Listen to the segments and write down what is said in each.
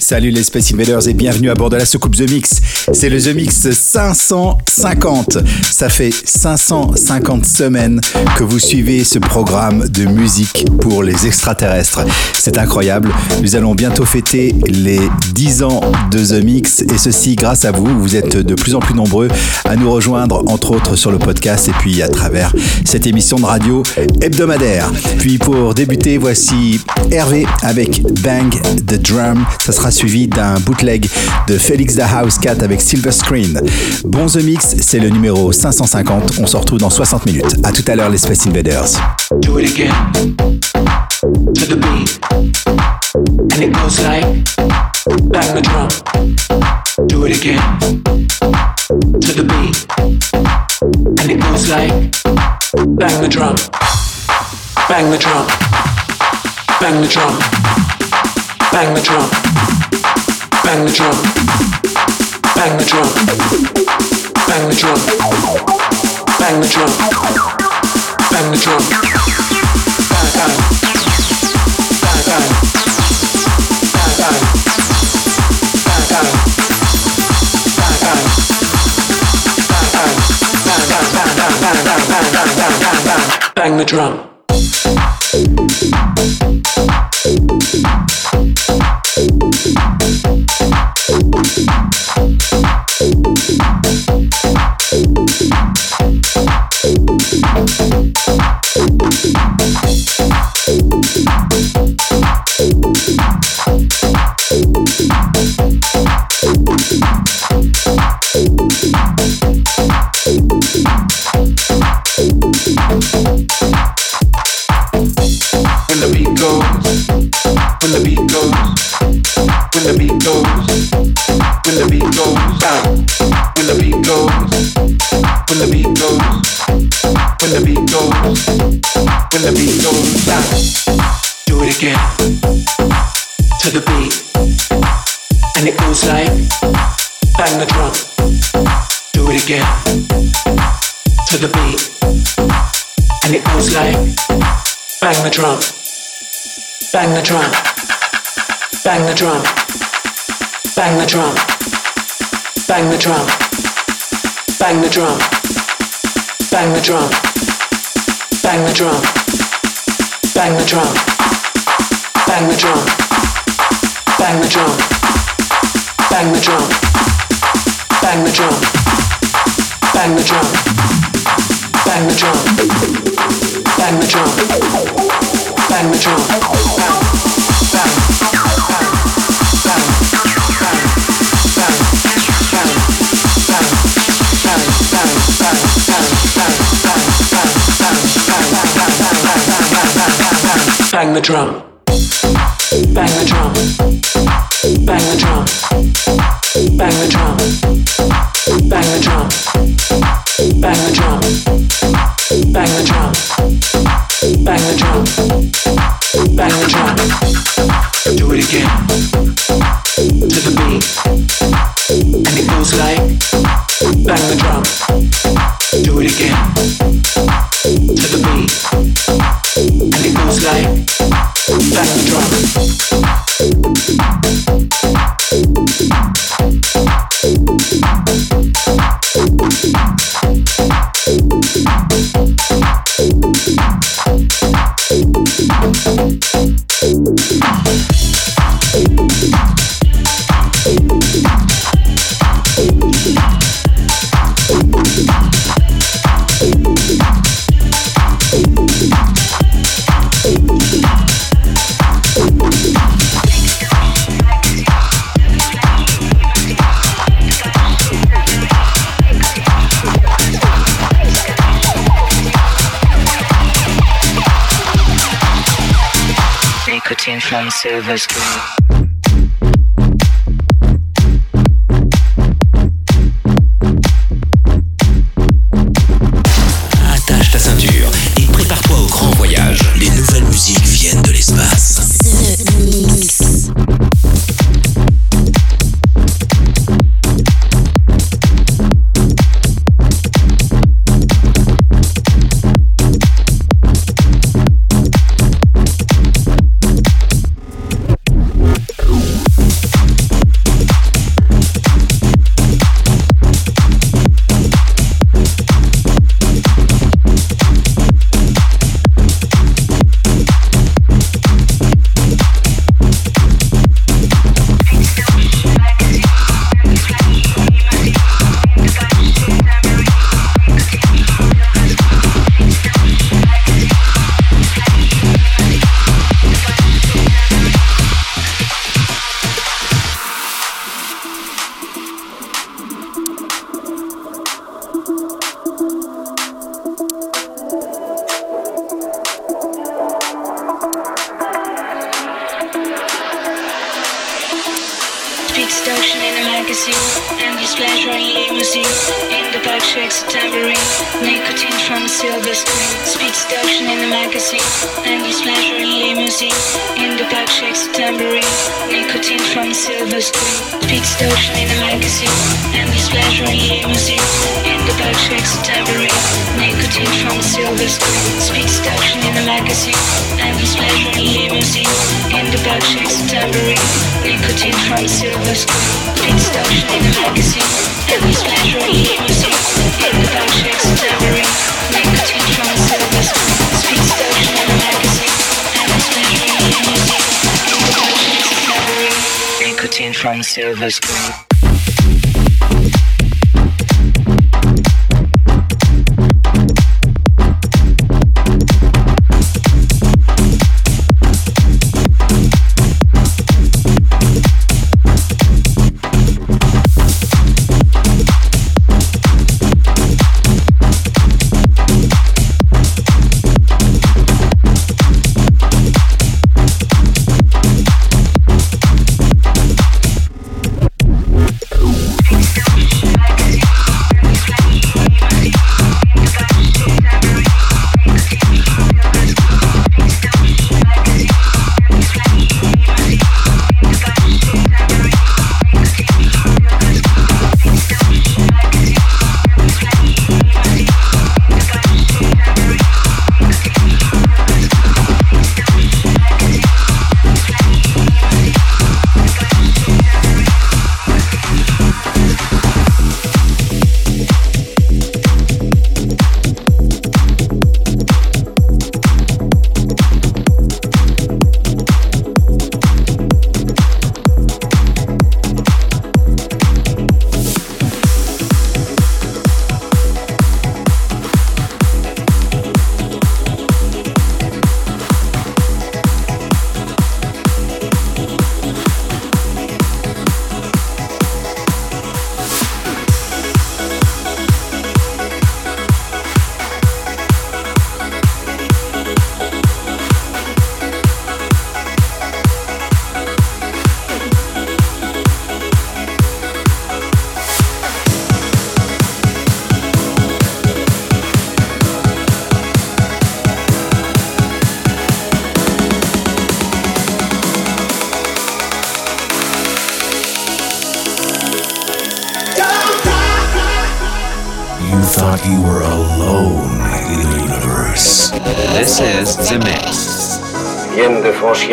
Salut les Space Invaders et bienvenue à bord de la soucoupe The Mix. C'est le The Mix 550. Ça fait 550 semaines que vous suivez ce programme de musique pour les extraterrestres. C'est incroyable. Nous allons bientôt fêter les 10 ans de The Mix et ceci grâce à vous. Vous êtes de plus en plus nombreux à nous rejoindre, entre autres sur le podcast et puis à travers cette émission de radio hebdomadaire. Puis pour débuter, voici Hervé avec Bang the Drum. Ça sera suivi d'un bootleg de Felix the House Cat avec Silver Screen. Bon The Mix, c'est le numéro 550. On se retrouve dans 60 minutes. À tout à l'heure, les Space Invaders. And it goes like bang the drum, bang the drum, bang the drum, bang the drum, bang the drum, bang the drum, bang the drum, bang the drum. Bang, bang. Bang, bang. Bang, bang. Bang, bang. Bang, bang. Bang, bang. Bang, bang, bang, bang, bang, bang, bang, bang, bang, bang. Bang the drum. When the beat goes, when the beat goes down. Do it again to the beat, and it goes like bang the drum. Do it again to the beat, and it goes like bang the drum. Bang the drum. Bang the drum. Bang the drum. Bang the drum. Bang the drum. Bang the drum. Bang the drum. Bang the drum. Bang the drum. Bang the drum. Bang the drum. Bang the drum. Bang the drum. Bang the drum. Bang the drum. Bang the drum. Bang. Bang. Bang. The drum. Bang the drum. Bang the drum. Bang the drum. service girl.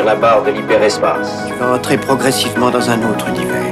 la barre de l'hyperespace. Tu vas entrer progressivement dans un autre univers.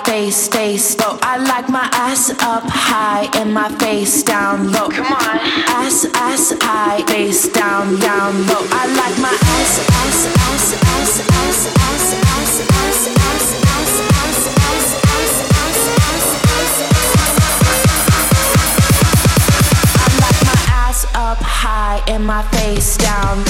high, face, face low. I like my ass up high and my face down low. Come on. Ass, ass high, face down, down low. I like my ass, ass, ass, ass, ass, ass, ass, ass, ass, ass, ass, ass, ass, ass, I like my ass up high and my face down.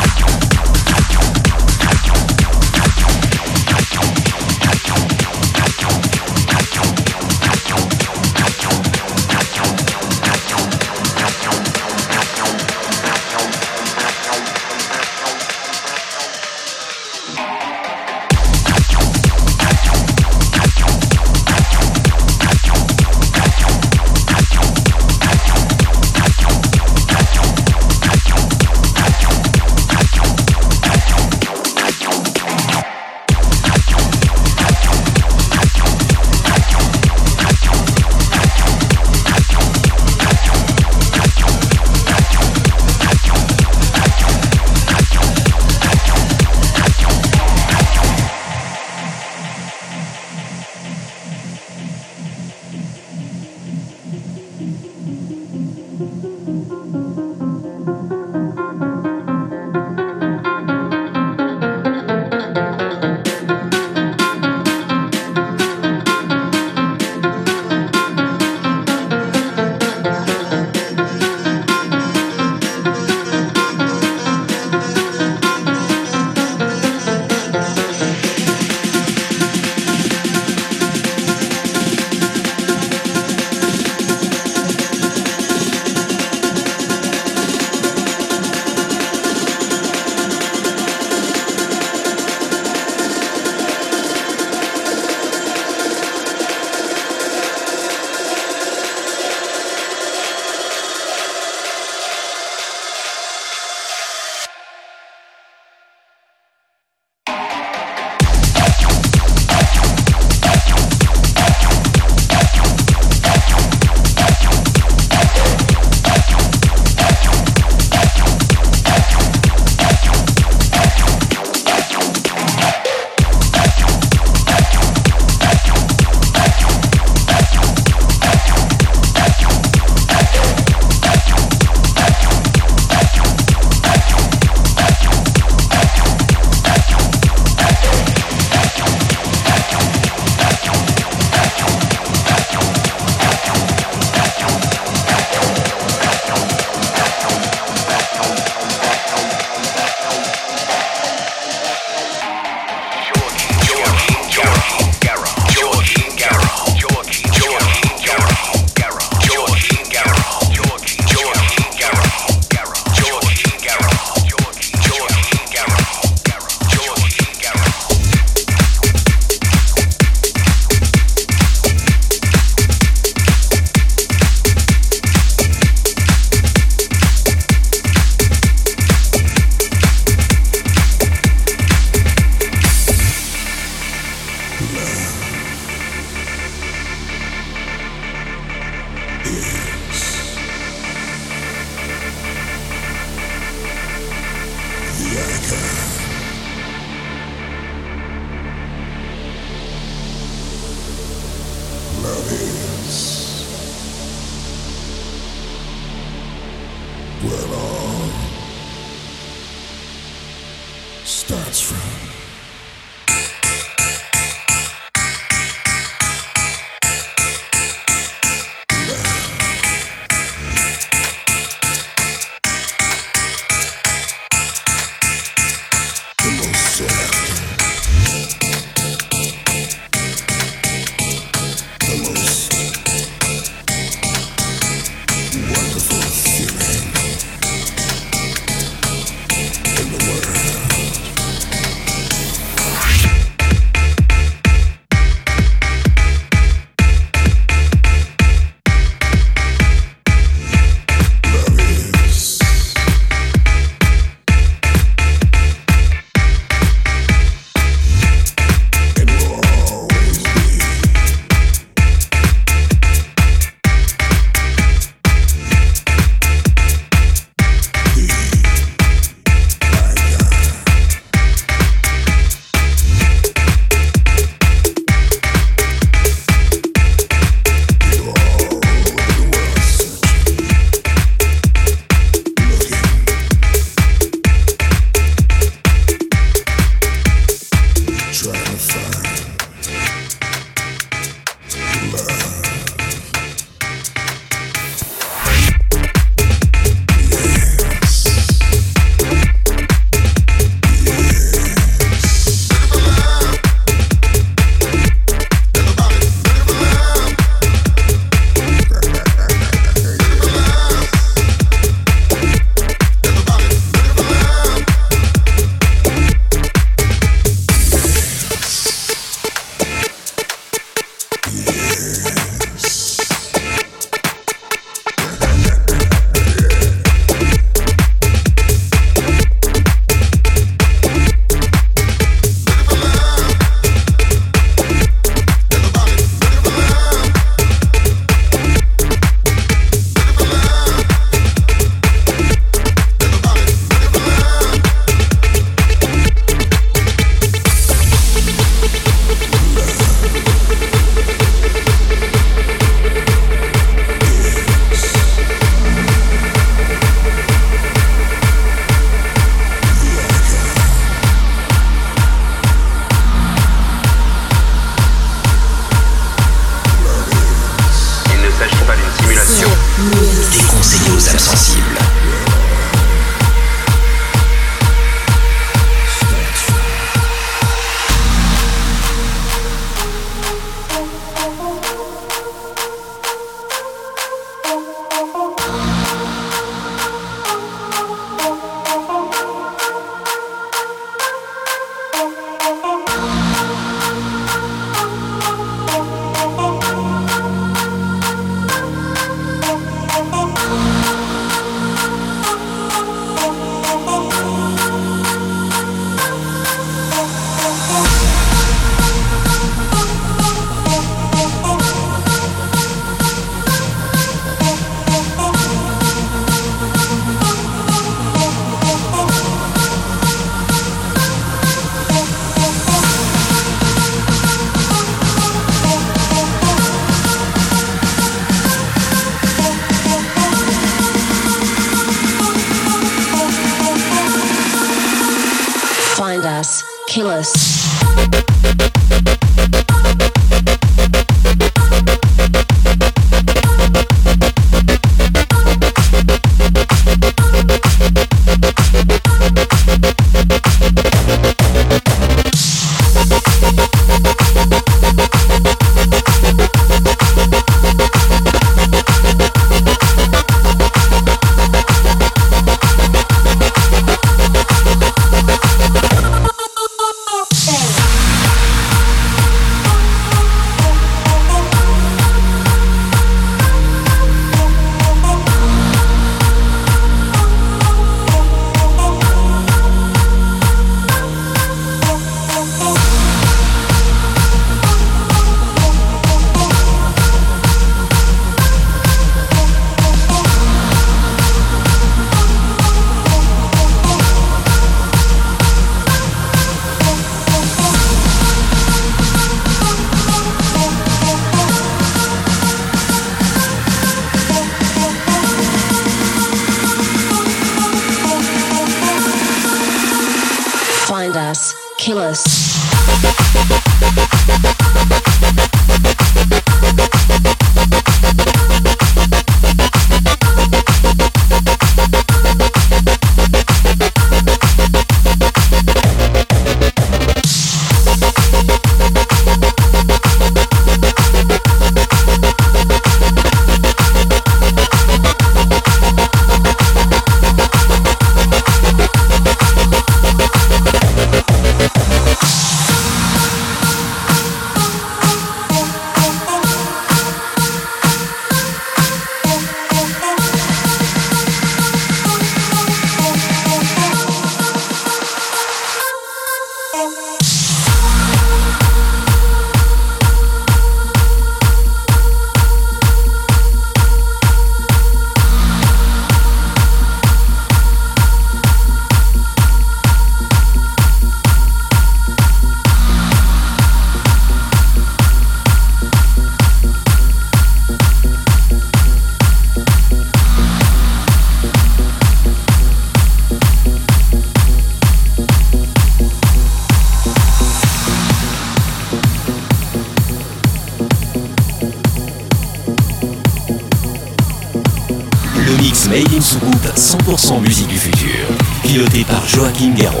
Joachim Garraud.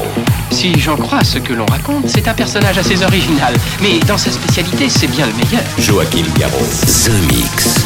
Si j'en crois ce que l'on raconte, c'est un personnage assez original. Mais dans sa spécialité, c'est bien le meilleur. Joachim Garraud. The Mix.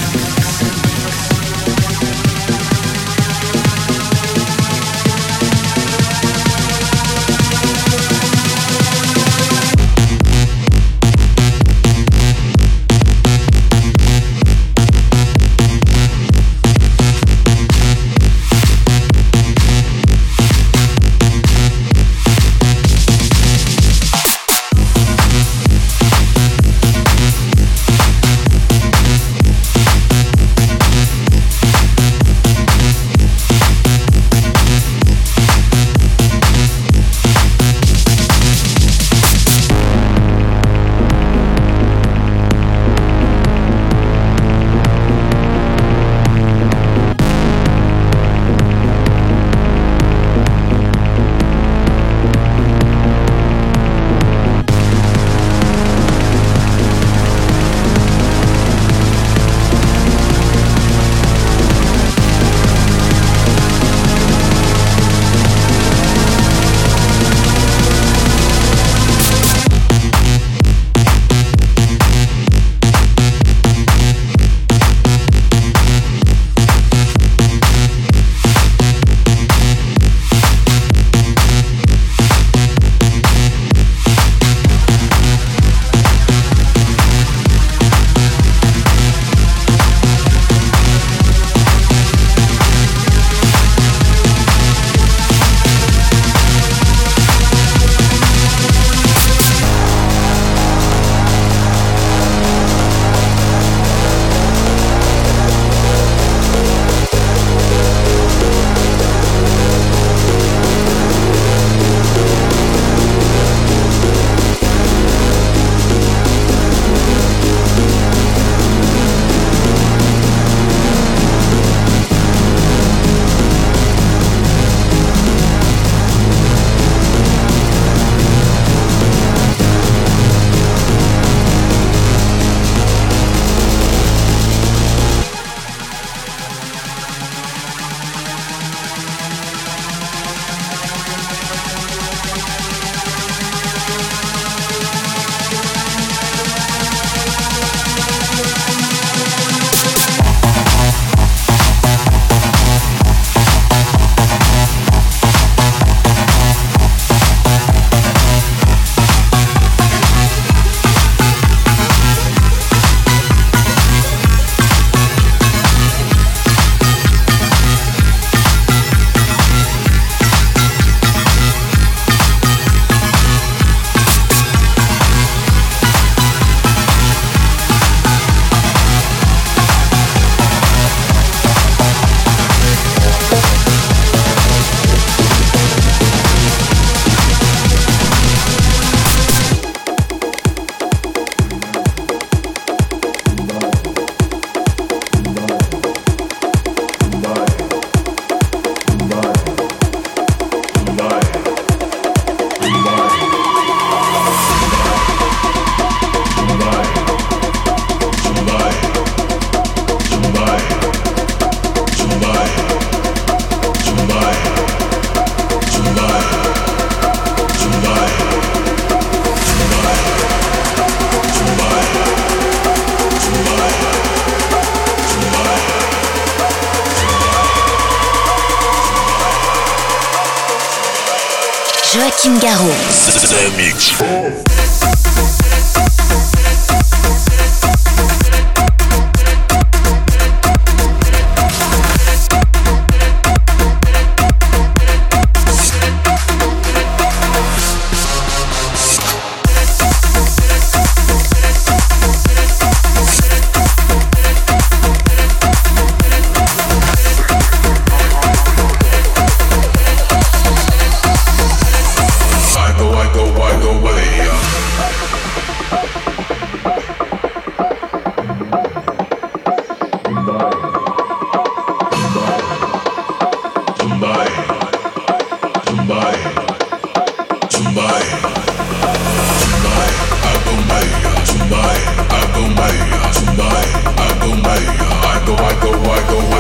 go, I go, I go, I go.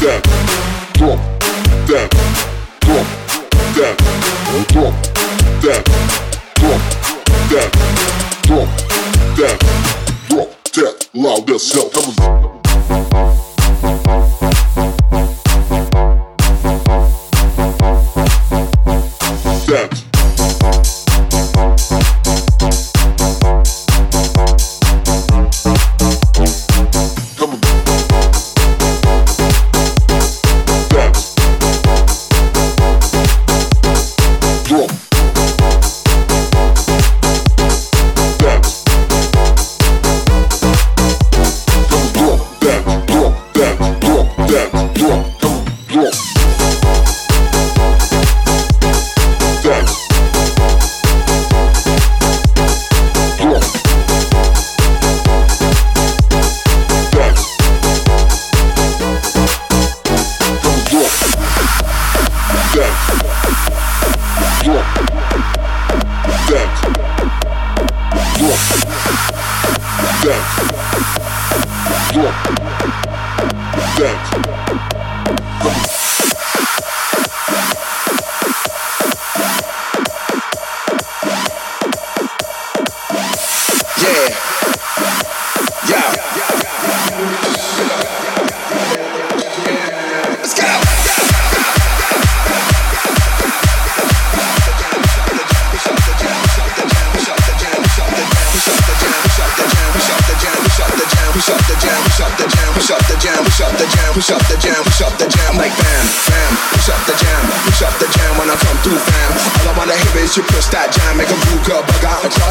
down, drop down, drop down, drop down, drop down, drop down, drop that loud as hell. Come on.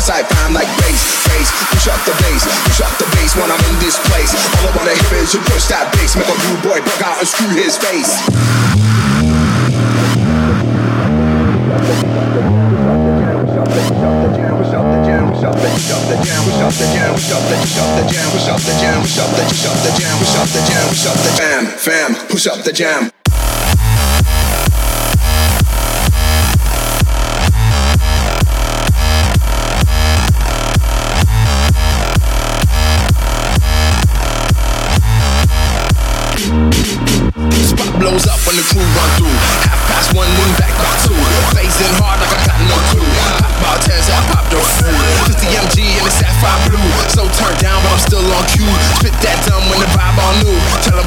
I fam like bass, bass, push up the bass, push up the bass when I'm in this place. All I wanna hear is you push that bass, make a rude boy bug out and screw his face. Jam, fam, push up the jam.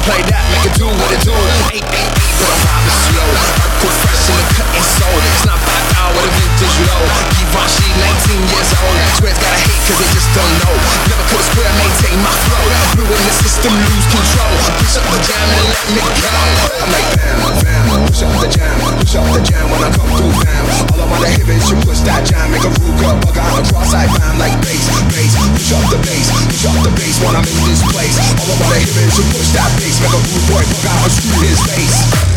Play that, make it do what it do. Eight, eight, eight, but I'm vibing slow. Earthquake fresh in the cut and soul. It's not five hour a vintage low. Givenchy, 19 years old. Swears gotta hate cause they just don't know. Never could square maintain my flow. Blew in the system, lose control. Push up the jam and let me go. I'm like bam, bam, push up the jam, push up the jam when I come through, fam. All I wanna hear is you push that jam, make a rude girl bug out across, I fam like bass, bass, push up the bass, push up the bass when I'm in this place. All I wanna hear is you push that bass, make a rude boy bug out and screw his face.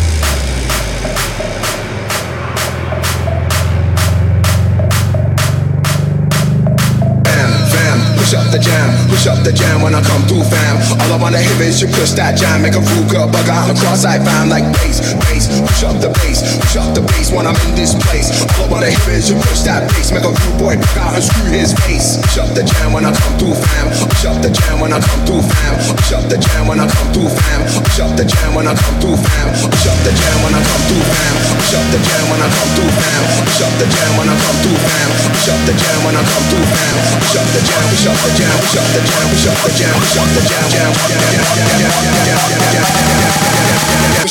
Push up the jam, push up the jam when I come through, fam. All I wanna hear is you push that jam, make a girl bug out across, I fam like bass, bass, push up the bass, push up the bass when I'm in this place. All I wanna hear is you push that bass, make a rude boy bug out and screw his face. Push up the jam when I come through, fam. Push up the jam when I come through, fam. Push up the jam when I come through, fam. Push up the jam when I come through, fam. Push up the jam when I come through, fam. Push up the jam when I come through, fam. Push up the jam when I come through, fam. Push up the jam when I come through, fam. Push up the jam, push up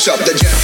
shut the jam.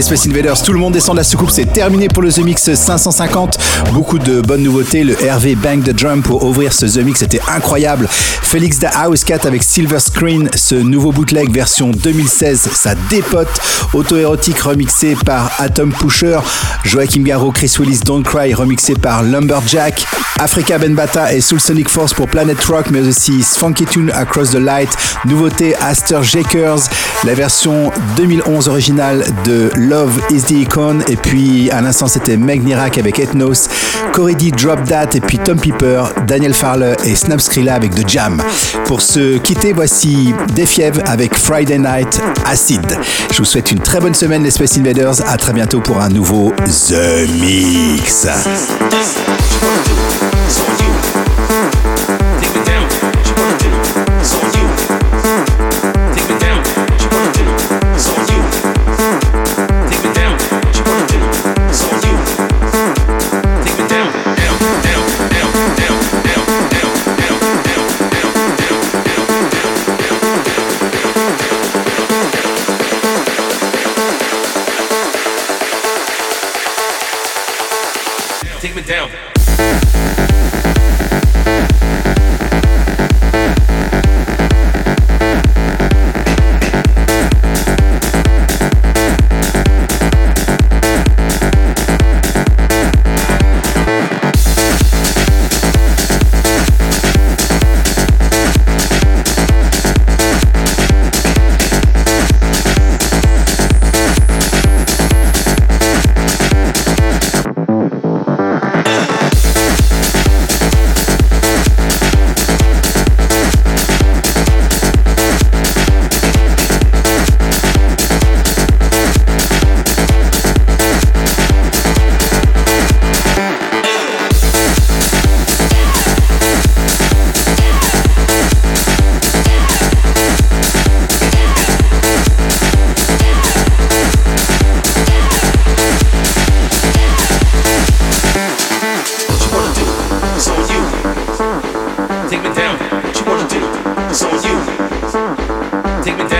Les Space Invaders, tout le monde descend de la soucoupe, c'est terminé pour le The Mix 550. Beaucoup de bonnes nouveautés, le Hervé Bang the Drum pour ouvrir ce The Mix, c'était incroyable. Félix da House Cat avec Silver Screen, ce nouveau bootleg version 2016, ça dépote. Auto-érotique remixé par Atom Pusher, Joachim Garraud, Chris Willis Don't Cry remixé par Lumberjack, Africa Benbata et Soul Sonic Force pour Planet Rock, mais aussi Funky Tune Across the Light, nouveauté Aster Jakers, la version 2011 originale de Love is the Icon, et puis à l'instant c'était Meg Nirak avec Ethnos, Corey Drop That, et puis Tom Piper, Daniel Farler et Snap Skrilla avec The Jam. Pour se quitter, voici Defiev avec Friday Night Acid. Je vous souhaite une très bonne semaine les Space Invaders, à très bientôt pour un nouveau The Mix. Take me down. What you wanna do? It's on you. Take me down.